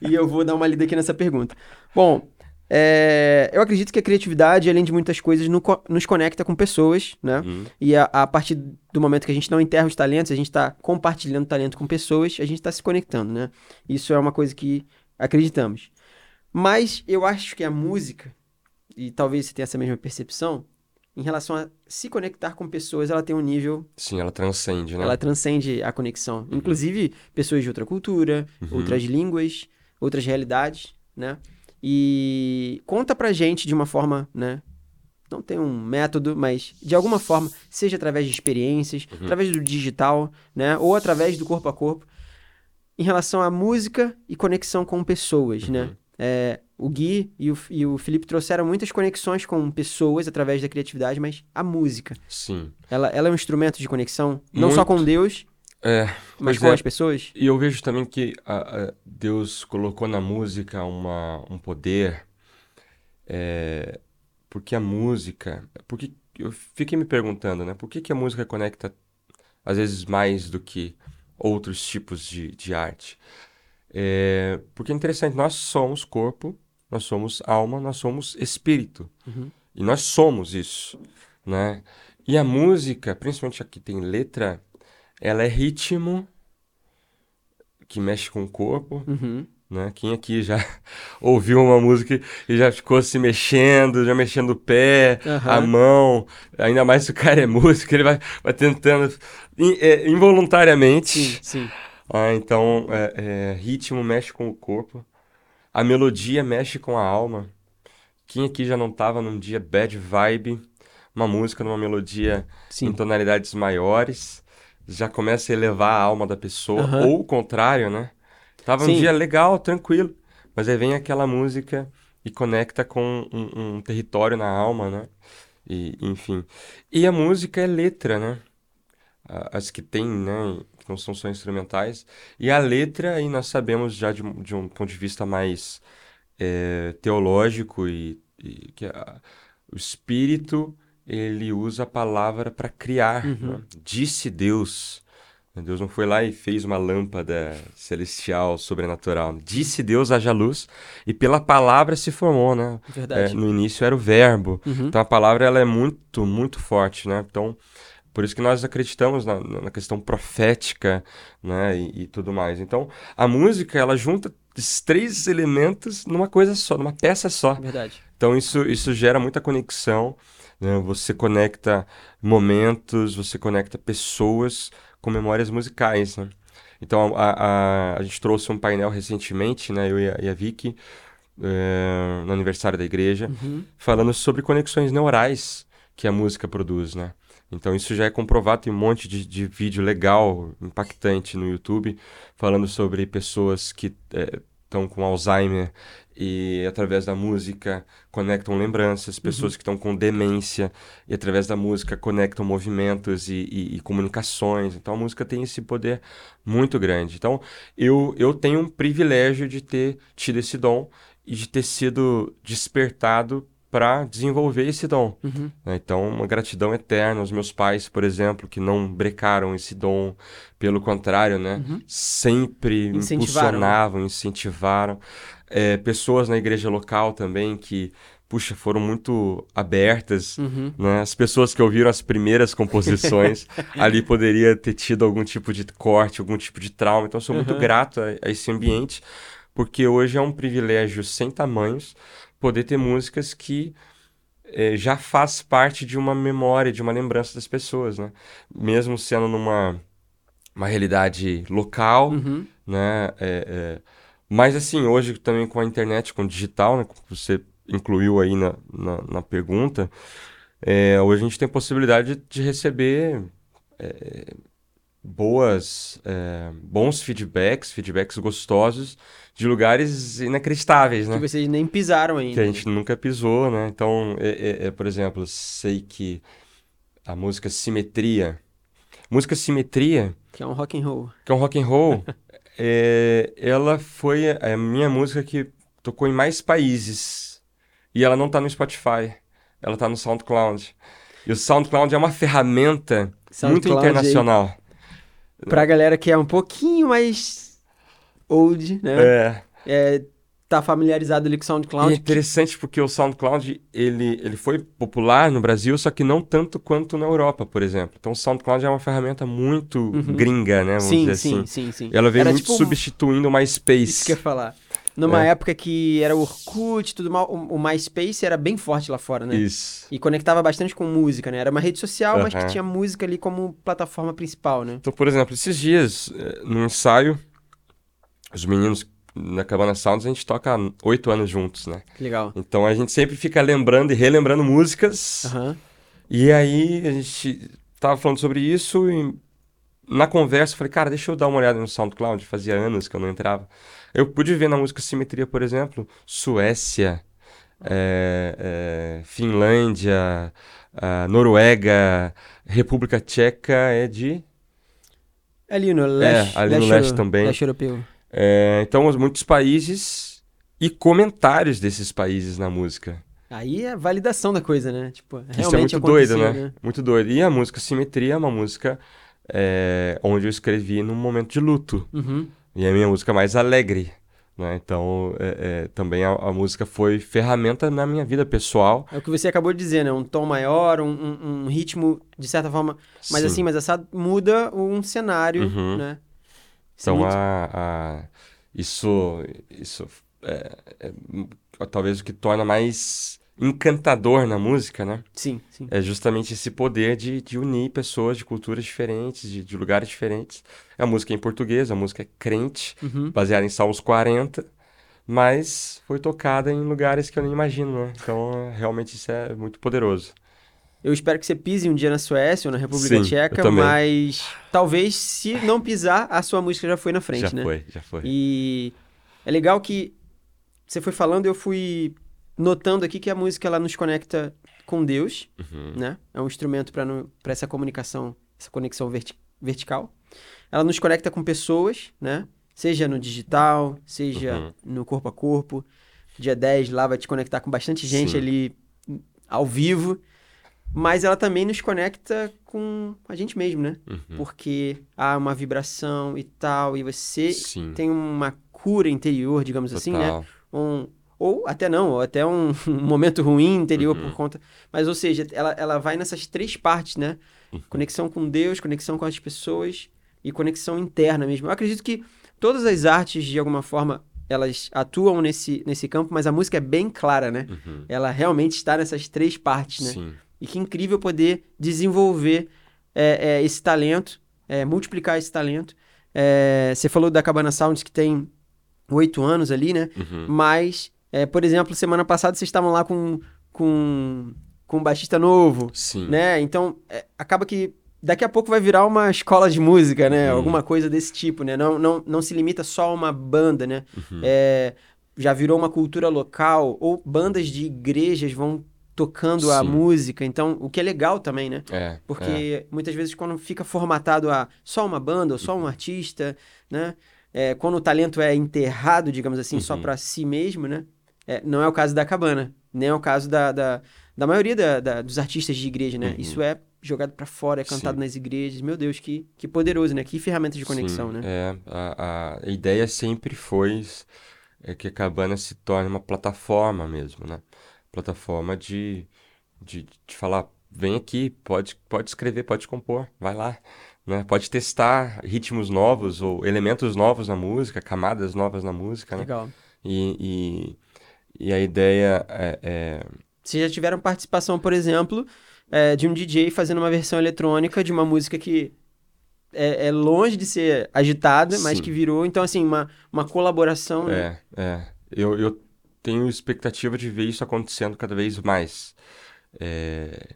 A: E eu vou dar uma lida aqui nessa pergunta. Bom, é, eu acredito que a criatividade, além de muitas coisas, no nos conecta com pessoas, né?
B: Uhum.
A: E a, a partir do momento que a gente não enterra os talentos, a gente está compartilhando talento com pessoas, a gente está se conectando, né? Isso é uma coisa que acreditamos. Mas eu acho que a música, e talvez você tenha essa mesma percepção, em relação a se conectar com pessoas, ela tem um nível,
B: Sim, ela transcende, né?
A: ela transcende a conexão. Inclusive, pessoas de outra cultura,
B: Uhum.
A: outras línguas, outras realidades, né? E conta pra gente de uma forma, né? Não tem um método, mas de alguma forma, seja através de experiências,
B: Uhum.
A: através do digital, né? Ou através do corpo a corpo, em relação à música e conexão com pessoas,
B: Uhum.
A: né? É, o Gui e o, e o Felipe trouxeram muitas conexões com pessoas através da criatividade, mas a música,
B: Sim.
A: ela, ela é um instrumento de conexão, não
B: Muito.
A: só com Deus,
B: É,
A: mas com
B: é.
A: as pessoas.
B: E eu vejo também que a- a Deus colocou na música uma, um poder, é, porque a música, porque eu fiquei me perguntando, né? Por que que a música conecta às vezes mais do que outros tipos de, de arte? É, porque é interessante, nós somos corpo, nós somos alma, nós somos espírito.
A: Uhum.
B: E nós somos isso, né? E a música, principalmente aqui tem letra, ela é ritmo que mexe com o corpo,
A: Uhum.
B: né? Quem aqui já ouviu uma música e já ficou se mexendo, já mexendo o pé, a
A: Aham.
B: mão, ainda mais se o cara é músico, ele vai, vai tentando in- é, involuntariamente.
A: Sim, sim.
B: Ah, então, é, é, ritmo mexe com o corpo, a melodia mexe com a alma. Quem aqui já não tava num dia bad vibe, uma música numa melodia em
A: Sim.
B: tonalidades maiores, já começa a elevar a alma da pessoa, ou o contrário, né? Tava um
A: Sim.
B: dia legal, tranquilo, mas aí vem aquela música e conecta com um, um território na alma, né? E, enfim. E a música é letra, né? As que tem, né? Não são só instrumentais. E a letra, aí nós sabemos já de, um- de um ponto de vista mais eh, teológico e, e que a- o espírito ele usa a palavra para criar. né? Disse Deus. Deus não foi lá e fez uma lâmpada celestial, sobrenatural. Disse Deus haja luz e pela palavra se formou, né?
A: Verdade.
B: É, no início era o verbo.
A: Uhum.
B: Então a palavra ela é muito, muito forte, né? Então, por isso que nós acreditamos na, na questão profética, né? E, e tudo mais. Então, a música, ela junta esses três elementos numa coisa só, numa peça só.
A: Verdade.
B: Então, isso, isso gera muita conexão, né? Você conecta momentos, você conecta pessoas com memórias musicais, né? Então, a, a, a gente trouxe um painel recentemente, né? Eu e a, e a Vicky, eh, no aniversário da igreja,
A: Uhum.
B: falando sobre conexões neurais que a música produz, né? Então isso já é comprovado, tem um monte de, de vídeo legal, impactante no YouTube, falando sobre pessoas que estão com Alzheimer e através da música conectam lembranças, pessoas que estão com demência e através da música conectam movimentos e, e- e comunicações. Então a música tem esse poder muito grande. Então eu, eu tenho um privilégio de ter tido esse dom e de ter sido despertado para desenvolver esse dom.
A: Uhum.
B: né? Então, uma gratidão eterna aos meus pais, por exemplo, que não brecaram esse dom, pelo contrário, né?
A: Uhum.
B: Sempre me
A: Incentivaram,
B: impulsionavam, incentivaram. É, pessoas na igreja local também que, puxa, foram muito abertas,
A: Uhum.
B: né? As pessoas que ouviram as primeiras composições, ali poderia ter tido algum tipo de corte, algum tipo de trauma. Então, eu sou muito
A: Uhum.
B: grato a, a esse ambiente, porque hoje é um privilégio sem tamanhos poder ter músicas que eh, já faz parte de uma memória, de uma lembrança das pessoas, né? Mesmo sendo numa uma realidade local,
A: Uhum.
B: né? É, é, Mas assim, hoje também com a internet, com o digital, né, que você incluiu aí na, na, na pergunta, é, hoje a gente tem possibilidade de receber é, boas, é, bons feedbacks, feedbacks gostosos de lugares inacreditáveis, né?
A: Que vocês nem pisaram ainda.
B: Que a gente nunca pisou, né? Então, é, é, é, por exemplo, sei que a música Simetria, música Simetria,
A: que é um rock and roll,
B: que é um rock and roll, é, ela foi a minha música que tocou em mais países e ela não tá no Spotify, ela tá no SoundCloud. E o SoundCloud é uma ferramenta SoundCloud muito internacional. Aí,
A: pra galera que é um pouquinho mais old, né?
B: É.
A: é tá familiarizado ali com o SoundCloud.
B: E é interessante porque o SoundCloud, ele, ele foi popular no Brasil, só que não tanto quanto na Europa, por exemplo. Então o SoundCloud é uma ferramenta muito uhum. gringa, né? Vamos
A: sim,
B: dizer
A: sim,
B: assim.
A: sim, sim.
B: Ela veio Era muito tipo substituindo o MySpace.
A: Isso que eu ia falar. Numa é. época que era o Orkut, tudo mal, o, o MySpace era bem forte lá fora, né?
B: Isso.
A: E conectava bastante com música, né? Era uma rede social, uhum. mas que tinha música ali como plataforma principal, né?
B: Então, por exemplo, esses dias, eh, no ensaio, os meninos na Cabana Sounds a gente toca oito anos juntos, né?
A: Legal.
B: Então a gente sempre fica lembrando e relembrando músicas.
A: Uhum.
B: E aí a gente tava falando sobre isso e na conversa eu falei, cara, deixa eu dar uma olhada no SoundCloud. Fazia anos que eu não entrava. Eu pude ver na música Simetria, por exemplo, Suécia, é, é, Finlândia, Noruega, República Tcheca é de.
A: Ali no leste.
B: É, ali leste, no leste também.
A: Leste europeu.
B: É, então, muitos países e comentários desses países na música.
A: Aí é a validação da coisa, né? Tipo,
B: Isso é muito doido, né? né? Muito doido. E a música Simetria é uma música é, onde eu escrevi num momento de luto.
A: Uhum.
B: E é a minha música mais alegre. Né? Então, é, é, também a, a, música foi ferramenta na minha vida pessoal.
A: É o que você acabou de dizer, né? Um tom maior, um, um, um ritmo, de certa forma, mas Sim. assim, mas essa muda um cenário,
B: uhum.
A: né?
B: Então, muito... a, a, isso, isso é, é, talvez o que torna mais encantador na música, né?
A: Sim, sim.
B: É justamente esse poder de, de unir pessoas de culturas diferentes, de, de lugares diferentes. A música é em português, a música é crente,
A: uhum.
B: baseada em Salmos 40, mas foi tocada em lugares que eu nem imagino, né? Então, realmente isso é muito poderoso.
A: Eu espero que você pise um dia na Suécia ou na República
B: Sim,
A: Tcheca, mas talvez se não pisar, a sua música já foi na frente,
B: já
A: né?
B: Já foi, já foi.
A: E é legal que você foi falando, eu fui notando aqui que a música ela nos conecta com Deus,
B: uhum.
A: né? É um instrumento para essa comunicação, essa conexão verti vertical. Ela nos conecta com pessoas, né? Seja no digital, seja uhum. no corpo a corpo. Dia 10 lá vai te conectar com bastante gente Sim. ali ao vivo. Mas ela também nos conecta com a gente mesmo, né?
B: Uhum.
A: Porque há uma vibração e tal, e você
B: Sim.
A: tem uma cura interior, digamos
B: Total.
A: assim, né? Um, ou até não, ou até um, um momento ruim interior
B: uhum.
A: por conta. Mas, ou seja, ela, ela vai nessas três partes, né?
B: Uhum.
A: Conexão com Deus, conexão com as pessoas e conexão interna mesmo. Eu acredito que todas as artes, de alguma forma, elas atuam nesse, nesse campo, mas a música é bem clara, né?
B: Uhum.
A: Ela realmente está nessas três partes, né?
B: Sim.
A: E que incrível poder desenvolver é, é, esse talento, é, multiplicar esse talento. É, você falou da Cabana Sounds que tem oito anos ali, né?
B: Uhum.
A: Mas, é, por exemplo, semana passada vocês estavam lá com, com, com um baixista novo,
B: Sim.
A: né? Então, é, acaba que daqui a pouco vai virar uma escola de música, né?
B: Uhum.
A: Alguma coisa desse tipo, né? Não, não, não se limita só a uma banda, né?
B: Uhum.
A: É, já virou uma cultura local, ou bandas de igrejas vão tocando a
B: Sim.
A: música, então, o que é legal também, né?
B: É,
A: Porque muitas vezes quando fica formatado a só uma banda ou só um artista, né? É, quando o talento é enterrado, digamos assim, só
B: Uhum.
A: para si mesmo, né? É, não é o caso da Cabana, nem é o caso da, da, da maioria da- da- dos artistas de igreja, né?
B: Uhum.
A: Isso é jogado para fora, é cantado
B: Sim.
A: nas igrejas. Meu Deus, que, que poderoso, né? Que ferramenta de conexão,
B: Sim,
A: né?
B: É, a, a ideia sempre foi é que a cabana se torne uma plataforma mesmo, né? Plataforma de, de, de falar, vem aqui, pode, pode escrever, pode compor, vai lá, né? Pode testar ritmos novos ou elementos novos na música, camadas novas na música, né?
A: Legal.
B: E, e, e a ideia é, é-
A: Vocês já tiveram participação, por exemplo, é, de um DJ fazendo uma versão eletrônica de uma música que é, é longe de ser agitada, mas
B: Sim.
A: que virou, então, assim, uma, uma colaboração. né?
B: É, é. Eu, eu tenho expectativa de ver isso acontecendo cada vez mais. É,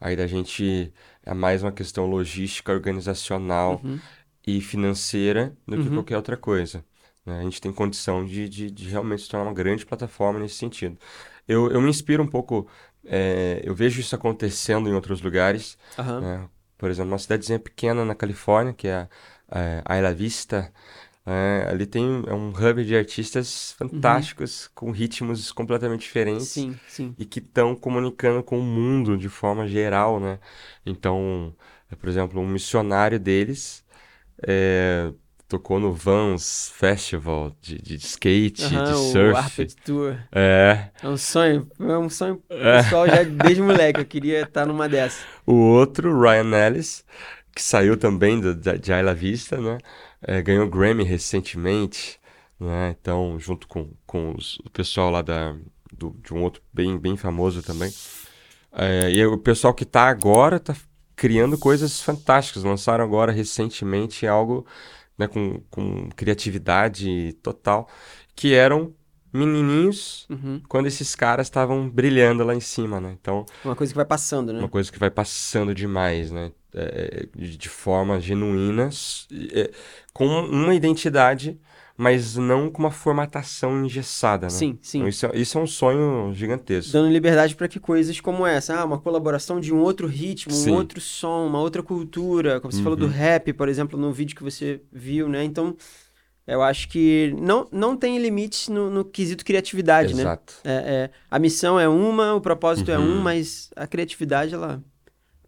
B: aí da gente é mais uma questão logística, organizacional
A: Uhum.
B: e financeira do que
A: Uhum.
B: qualquer outra coisa. Né? A gente tem condição de, de, de realmente se tornar uma grande plataforma nesse sentido. Eu, eu me inspiro um pouco, é, eu vejo isso acontecendo em outros lugares.
A: Aham.
B: né? Por exemplo, uma cidadezinha pequena na Califórnia, que é a Isla Vista, é, ali tem é um hub de artistas fantásticos, com ritmos completamente diferentes
A: Sim, sim.
B: e que estão comunicando com o mundo de forma geral, né? Então, é, por exemplo, um missionário deles é, tocou no Vans Festival de, de skate,
A: Aham,
B: de
A: o
B: surf.
A: Arped Tour.
B: É.
A: É um sonho, é um sonho pessoal já desde moleque. Eu queria estar numa dessas.
B: O outro, Ryan Ellis, que saiu também do, da- de Isla Vista, né? É, ganhou Grammy recentemente, né? Então, junto com, com os- o pessoal lá da, do- de um outro bem, bem famoso também. É, e o pessoal que tá agora tá criando coisas fantásticas. Lançaram agora recentemente algo né, com, com criatividade total, que eram menininhos
A: Uhum.
B: quando esses caras estavam brilhando lá em cima, né? Então,
A: Uma coisa que vai passando, né?
B: uma coisa que vai passando demais, né? É, de, de forma genuína, é, com uma identidade, mas não com uma formatação engessada, né?
A: Sim, sim.
B: Então, isso, é, isso é um sonho gigantesco.
A: Dando liberdade para que coisas como essa, ah, uma colaboração de um outro ritmo,
B: Sim.
A: um outro som, uma outra cultura, como você falou do
B: Uhum.
A: rap, por exemplo, no vídeo que você viu, né? Então, eu acho que não, não tem limites no, no quesito criatividade, né?
B: Exato.
A: É, é, a missão é uma, o propósito é um,
B: Uhum.
A: mas a criatividade, ela.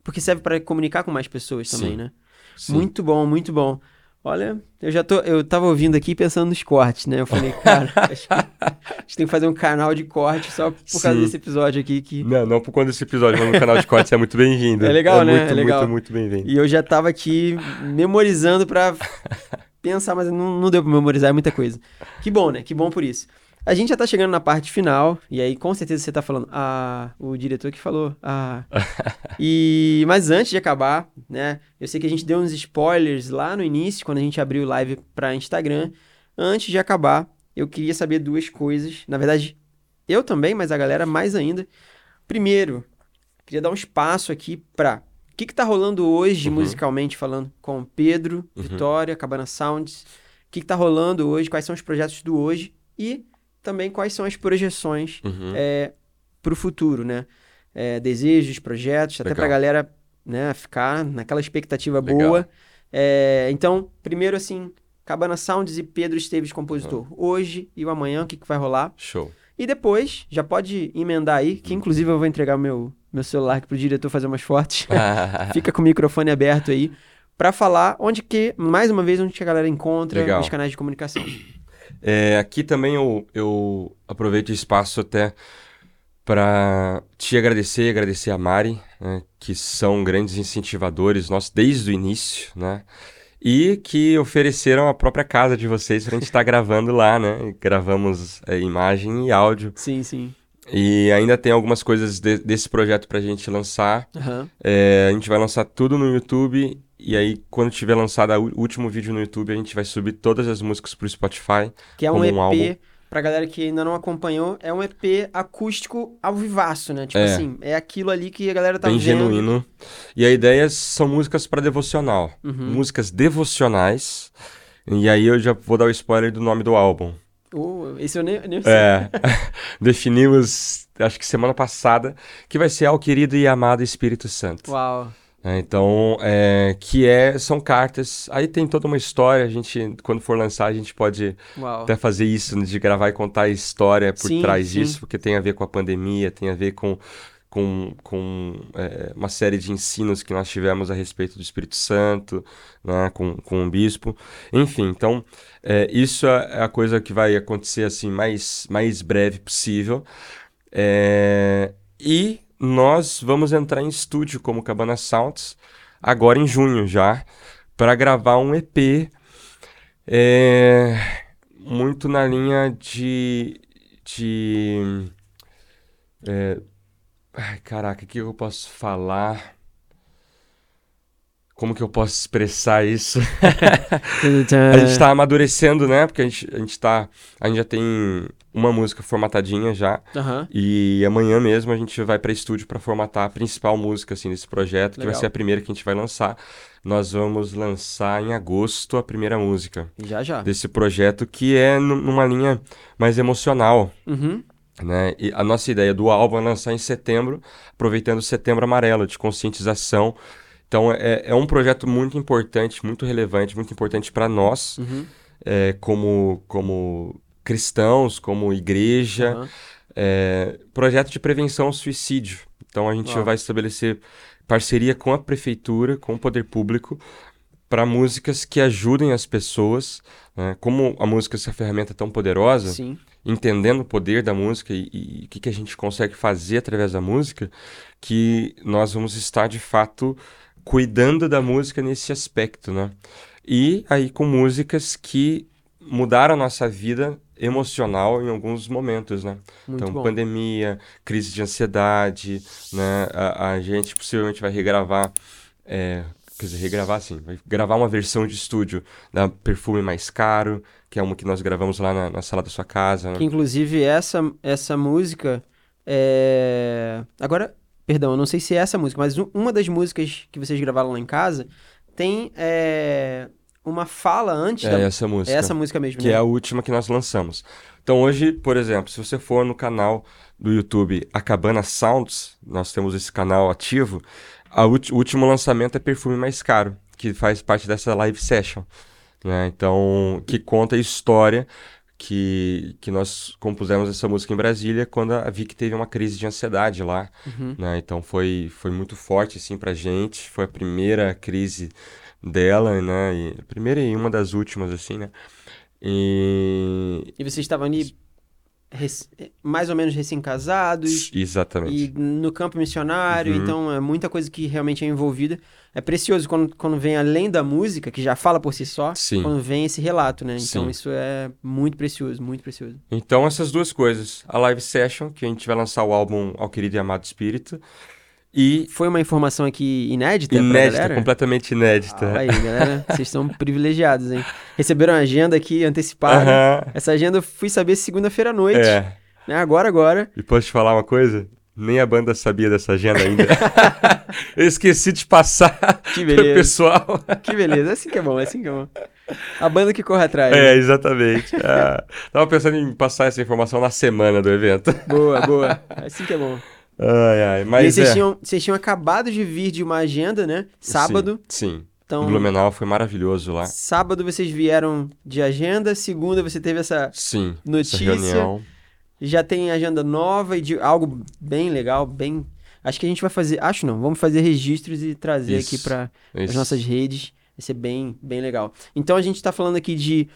A: Porque serve para comunicar com mais pessoas também,
B: Sim.
A: né?
B: Sim.
A: Muito bom, muito bom. Olha, eu já tô. Eu tava ouvindo aqui pensando nos cortes, né? Eu falei, cara, acho que a gente tem que fazer um canal de corte só por causa
B: Sim.
A: desse episódio aqui que.
B: Não, não por conta desse episódio, mas no canal de cortes é muito bem-vindo.
A: É legal, né?
B: muito,
A: É legal.
B: muito, muito bem-vindo.
A: E eu já tava aqui memorizando pra pensar, mas não, não deu pra memorizar, é muita coisa. Que bom, né? Que bom por isso. A gente já tá chegando na parte final, e aí com certeza você tá falando, ah, o diretor que falou, ah. E, mas antes de acabar, né? Eu sei que a gente deu uns spoilers lá no início, quando a gente abriu o live pra Instagram. Antes de acabar, eu queria saber duas coisas. Na verdade, eu também, mas a galera mais ainda. Primeiro, queria dar um espaço aqui pra. O que, que tá rolando hoje,
B: Uhum.
A: musicalmente falando, com Pedro,
B: Uhum.
A: Vitória, Cabana Sounds? O que, que tá rolando hoje? Quais são os projetos do hoje? E também quais são as projeções
B: Uhum.
A: é, pro futuro, né? É, desejos, projetos, até
B: Legal.
A: pra galera né, ficar naquela expectativa
B: Legal.
A: boa. É, então, primeiro assim, Cabana Sounds e Pedro Esteves, compositor. Hoje e o amanhã, o que, que vai rolar?
B: Show.
A: E depois, já pode emendar aí, que inclusive eu vou entregar meu, meu celular aqui pro diretor fazer umas fotos. Fica com o microfone aberto aí pra falar onde que, mais uma vez, onde que a galera encontra
B: Legal.
A: os canais de comunicação.
B: É, aqui também eu, eu aproveito o espaço até para te agradecer, agradecer a Mari, né, que são grandes incentivadores nossos desde o início, né? E que ofereceram a própria casa de vocês para a gente estar gravando lá, né? Gravamos é, imagem e áudio.
A: Sim, sim.
B: E ainda tem algumas coisas de- desse projeto para a gente lançar.
A: Aham.
B: É, a gente vai lançar tudo no YouTube. E aí, quando tiver lançado o último vídeo no YouTube, a gente vai subir todas as músicas pro Spotify.
A: Que é um EP,
B: um álbum.
A: pra galera que ainda não acompanhou, é um EP acústico ao vivaço, né? Tipo
B: É.
A: assim, é aquilo ali que a galera tá
B: bem
A: vendo.
B: genuíno. E a ideia são músicas para devocional.
A: Uhum.
B: Músicas devocionais. E aí eu já vou dar o spoiler do nome do álbum.
A: Oh, esse eu nem, nem sei.
B: É, definimos, acho que semana passada, que vai ser Ao Querido e Amado Espírito Santo.
A: Uau.
B: É, então, é, que é, são cartas. Aí tem toda uma história. A gente, quando for lançar, a gente pode
A: Uau.
B: até fazer isso, né, de gravar e contar a história por
A: Sim,
B: trás
A: sim.
B: disso, porque tem a ver com a pandemia, tem a ver com, com, com é, uma série de ensinos que nós tivemos a respeito do Espírito Santo, né, com, com o bispo. Enfim, então, é, isso é a coisa que vai acontecer assim mais, mais breve possível. É, e nós vamos entrar em estúdio como Cabana Sounds agora em junho já, para gravar um EP. É, muito na linha de. de é, ai, caraca, o que eu posso falar? Como que eu posso expressar isso? a gente tá amadurecendo, né? Porque a gente, a gente tá. A gente já tem uma música formatadinha já.
A: Aham.
B: E amanhã mesmo a gente vai para estúdio para formatar a principal música assim desse projeto, que vai
A: Legal.
B: ser a primeira que a gente vai lançar. Nós vamos lançar em agosto a primeira música
A: Já, já.
B: desse projeto que é nu- numa linha mais emocional,
A: Uhum.
B: né? E a nossa ideia do álbum é lançar em setembro, aproveitando o Setembro Amarelo de conscientização. Então é, é um projeto muito importante, muito relevante, muito importante para nós,
A: Uhum.
B: é, como como cristãos, como igreja.
A: aham.
B: É, projeto de prevenção ao suicídio. Então a gente
A: Uau.
B: vai estabelecer parceria com a prefeitura, com o poder público, para músicas que ajudem as pessoas. né? Como a música é essa ferramenta tão poderosa,
A: Sim.
B: entendendo o poder da música e, e o que, que a gente consegue fazer através da música, que nós vamos estar de fato cuidando da música nesse aspecto, né? E aí com músicas que mudaram a nossa vida emocional em alguns momentos, né?
A: Muito
B: então,
A: bom.
B: pandemia, crise de ansiedade, né? A, a gente possivelmente vai regravar, é, quer dizer, regravar assim, vai gravar uma versão de estúdio da Perfume Mais Caro, que é uma que nós gravamos lá na, na sala da sua casa, né?
A: Que inclusive essa, essa música é. Agora, perdão, eu não sei se é essa música, mas um- uma das músicas que vocês gravaram lá em casa tem é, uma fala antes
B: É
A: da.
B: essa música.
A: É essa música mesmo,
B: que
A: né?
B: é a última que nós lançamos. Então hoje, por exemplo, se você for no canal do YouTube Acabana Sounds, nós temos esse canal ativo, a o último lançamento é Perfume Mais Caro, que faz parte dessa live session, né? Então, que conta a história que, que nós compusemos essa música em Brasília quando a Vicky teve uma crise de ansiedade lá,
A: Uhum.
B: né? Então foi, foi muito forte assim pra gente, foi a primeira crise dela, né? E, a primeira e uma das últimas assim, né? E
A: E vocês estavam ali mais ou menos recém-casados.
B: exatamente.
A: E no campo missionário,
B: Uhum.
A: então é muita coisa que realmente é envolvida. É precioso quando, quando vem além da música, que já fala por si só,
B: Sim.
A: quando vem esse relato, né? Então
B: Sim.
A: isso é muito precioso, muito precioso.
B: Então essas duas coisas, a live session, que a gente vai lançar o álbum Ao Querido e Amado Espírito, e
A: Foi uma informação aqui inédita,
B: inédita, completamente inédita.
A: Fala aí, galera. Vocês são privilegiados, hein? Receberam a agenda aqui antecipada.
B: Aham.
A: Essa agenda eu fui saber segunda-feira à noite.
B: É.
A: Né? Agora, agora.
B: E posso te falar uma coisa? Nem a banda sabia dessa agenda ainda. Eu esqueci de passar
A: Que
B: pro
A: beleza.
B: pessoal.
A: Que beleza. Assim que é bom, assim que é bom. A banda que corre atrás.
B: É, exatamente. Ah, tava pensando em passar essa informação na semana do evento.
A: Boa, boa. Assim que é bom.
B: Ai, ai,
A: e
B: mas
A: vocês,
B: é.
A: tinham, vocês tinham acabado de vir de uma agenda, né? Sábado.
B: Sim, sim.
A: Então,
B: Blumenau foi maravilhoso lá.
A: sábado vocês vieram de agenda, segunda você teve essa.
B: Sim.
A: Notícia.
B: Essa reunião.
A: Já tem agenda nova e de algo bem legal, bem. Acho que a gente vai fazer. Acho não, vamos fazer registros e trazer aqui
B: Isso,
A: para as nossas redes. Vai ser bem, bem legal. Então a gente tá falando aqui de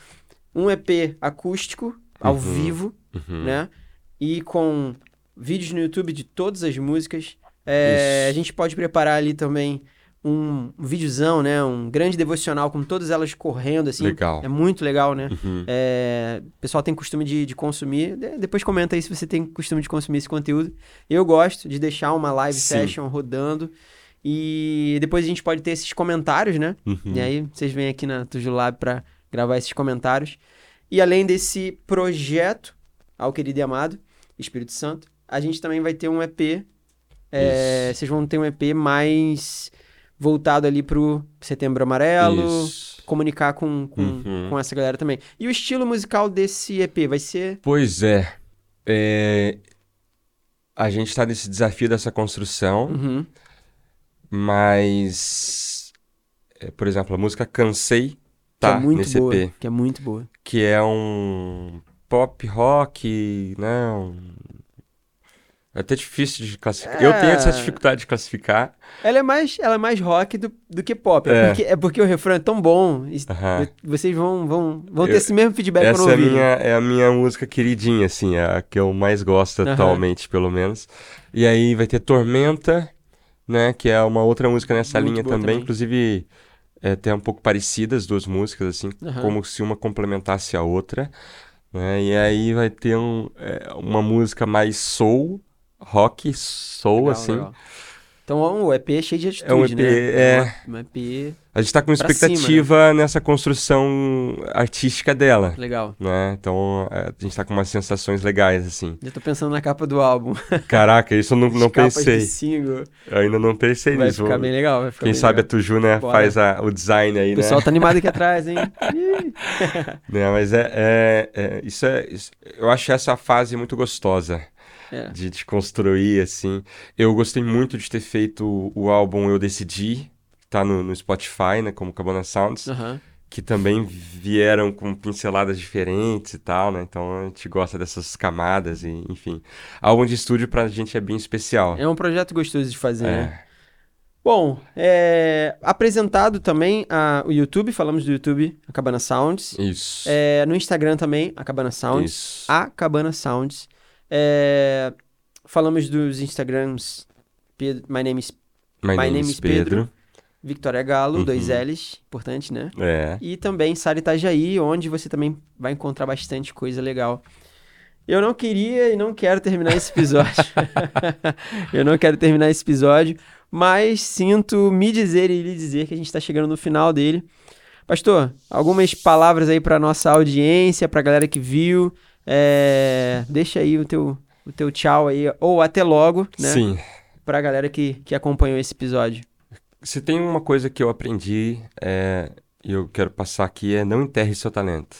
A: um EP acústico, ao
B: Uhum.
A: vivo,
B: Uhum.
A: né? E com vídeos no YouTube de todas as músicas. É, a gente pode preparar ali também um videozão, né? Um grande devocional com todas elas correndo, assim.
B: Legal.
A: É muito legal, né?
B: Uhum.
A: É, o pessoal tem costume de, de consumir. De- depois comenta aí se você tem costume de consumir esse conteúdo. Eu gosto de deixar uma live
B: Sim.
A: session rodando. E depois a gente pode ter esses comentários, né?
B: Uhum.
A: E aí vocês vêm aqui na Tujulab para gravar esses comentários. E além desse projeto, ao querido e amado, Espírito Santo, a gente também vai ter um EP. é, vocês vão ter um EP mais voltado ali pro Setembro Amarelo,
B: Isso.
A: comunicar com, com,
B: Uhum.
A: com essa galera também. E o estilo musical desse EP vai ser.
B: Pois é. É, A gente tá nesse desafio dessa construção,
A: Uhum.
B: mas. é, por exemplo, a música Cansei
A: Que
B: tá
A: é muito
B: nesse
A: boa.
B: EP.
A: Que é muito boa.
B: que é um pop rock, né? Um... É até difícil de classificar. Eu tenho essa
A: É.
B: dificuldade de classificar.
A: Ela é mais, ela é mais rock do, do que pop. É,
B: É.
A: porque, é porque o refrão é tão bom.
B: Aham.
A: Vocês vão, vão, vão ter
B: Eu-
A: esse mesmo feedback
B: Essa
A: quando
B: é a,
A: ouvirem.
B: minha, é a minha música queridinha, assim, é a que eu mais gosto
A: Aham.
B: atualmente, pelo menos. E aí vai ter Tormenta, né? Que é uma outra música nessa
A: Muito
B: linha também.
A: também.
B: Inclusive, é até um pouco parecidas as duas músicas, assim,
A: Aham.
B: como se uma complementasse a outra. Né? E aí vai ter um, é, uma música mais soul, rock, soul,
A: Legal,
B: assim.
A: legal. Então o EP é cheio de atitude,
B: É um EP,
A: né?
B: é.
A: Um EP
B: A gente tá com uma
A: Pra
B: expectativa nessa construção artística dela.
A: legal.
B: Né? Então é, a gente tá com umas sensações legais, assim.
A: Já tô pensando na capa do álbum.
B: Caraca, isso eu não, não
A: capas de
B: pensei.
A: single.
B: Eu ainda não pensei
A: Vai
B: nisso.
A: ficar bem legal, vai ficar
B: Quem
A: bem
B: sabe a
A: legal.
B: Tuju, né,
A: Bora.
B: faz a- o design aí,
A: O pessoal
B: né?
A: tá animado aqui atrás, hein?
B: Né, Mas é, é- é- isso é, isso- eu acho essa fase muito gostosa
A: É.
B: de, de construir, assim. Eu gostei muito de ter feito o, álbum Eu Decidi, que tá no, no Spotify, né, como Cabana Sounds,
A: Aham.
B: que também vieram com pinceladas diferentes e tal, né? Então a gente gosta dessas camadas e, enfim. Álbum de estúdio pra gente é bem especial.
A: É um projeto gostoso de fazer, né?
B: É,
A: Bom, é, apresentado também a, o YouTube, falamos do YouTube, a Cabana Sounds.
B: isso.
A: É, no Instagram também, a Cabana Sounds.
B: Isso.
A: A Cabana Sounds. É, falamos dos Instagrams Pedro, My Name is
B: My, name, is Pedro.
A: Victoria Galo,
B: Uhum.
A: dois L's, importante, né?
B: É.
A: E também Sara Itajaí, onde você também vai encontrar bastante coisa legal. Eu não queria e não quero terminar esse episódio. eu não quero terminar esse episódio, mas sinto me dizer e lhe dizer que a gente está chegando no final dele. Pastor, algumas palavras aí para nossa audiência, para a galera que viu. É, Deixa aí o teu, o teu tchau aí, ou até logo, né?
B: Sim.
A: Para a galera que, que acompanhou esse episódio.
B: Se tem uma coisa que eu aprendi é, e eu quero passar aqui é não enterre seu talento.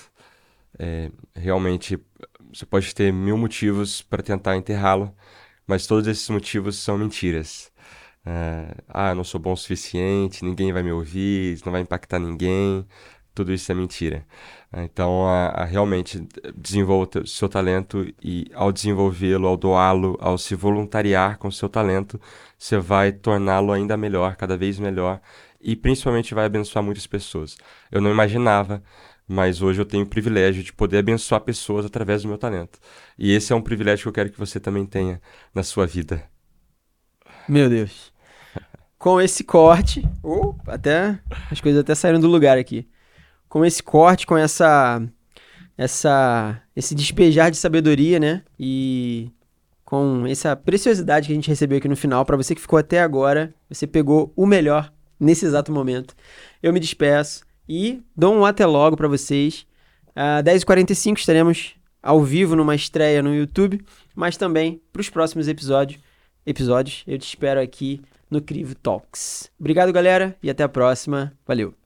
B: É, realmente, você pode ter mil motivos para tentar enterrá-lo, mas todos esses motivos são mentiras. É, ah, não sou bom o suficiente, ninguém vai me ouvir, isso não vai impactar ninguém. Tudo isso é mentira. Então, a, a realmente desenvolva o seu talento e ao desenvolvê-lo, ao doá-lo, ao se voluntariar com o seu talento, você vai torná-lo ainda melhor, cada vez melhor, e principalmente vai abençoar muitas pessoas. Eu não imaginava, mas hoje eu tenho o privilégio de poder abençoar pessoas através do meu talento. E esse é um privilégio que eu quero que você também tenha na sua vida.
A: Meu Deus. Com esse corte, ou até as coisas até saíram do lugar aqui. Com esse corte, com essa essa esse despejar de sabedoria, né? E com essa preciosidade que a gente recebeu aqui no final, para você que ficou até agora, você pegou o melhor nesse exato momento. Eu me despeço e dou um até logo para vocês. Às 10h45 estaremos ao vivo numa estreia no YouTube, mas também para os próximos episódios episódios. Eu te espero aqui no Crivo Talks. Obrigado, galera, e até a próxima. Valeu!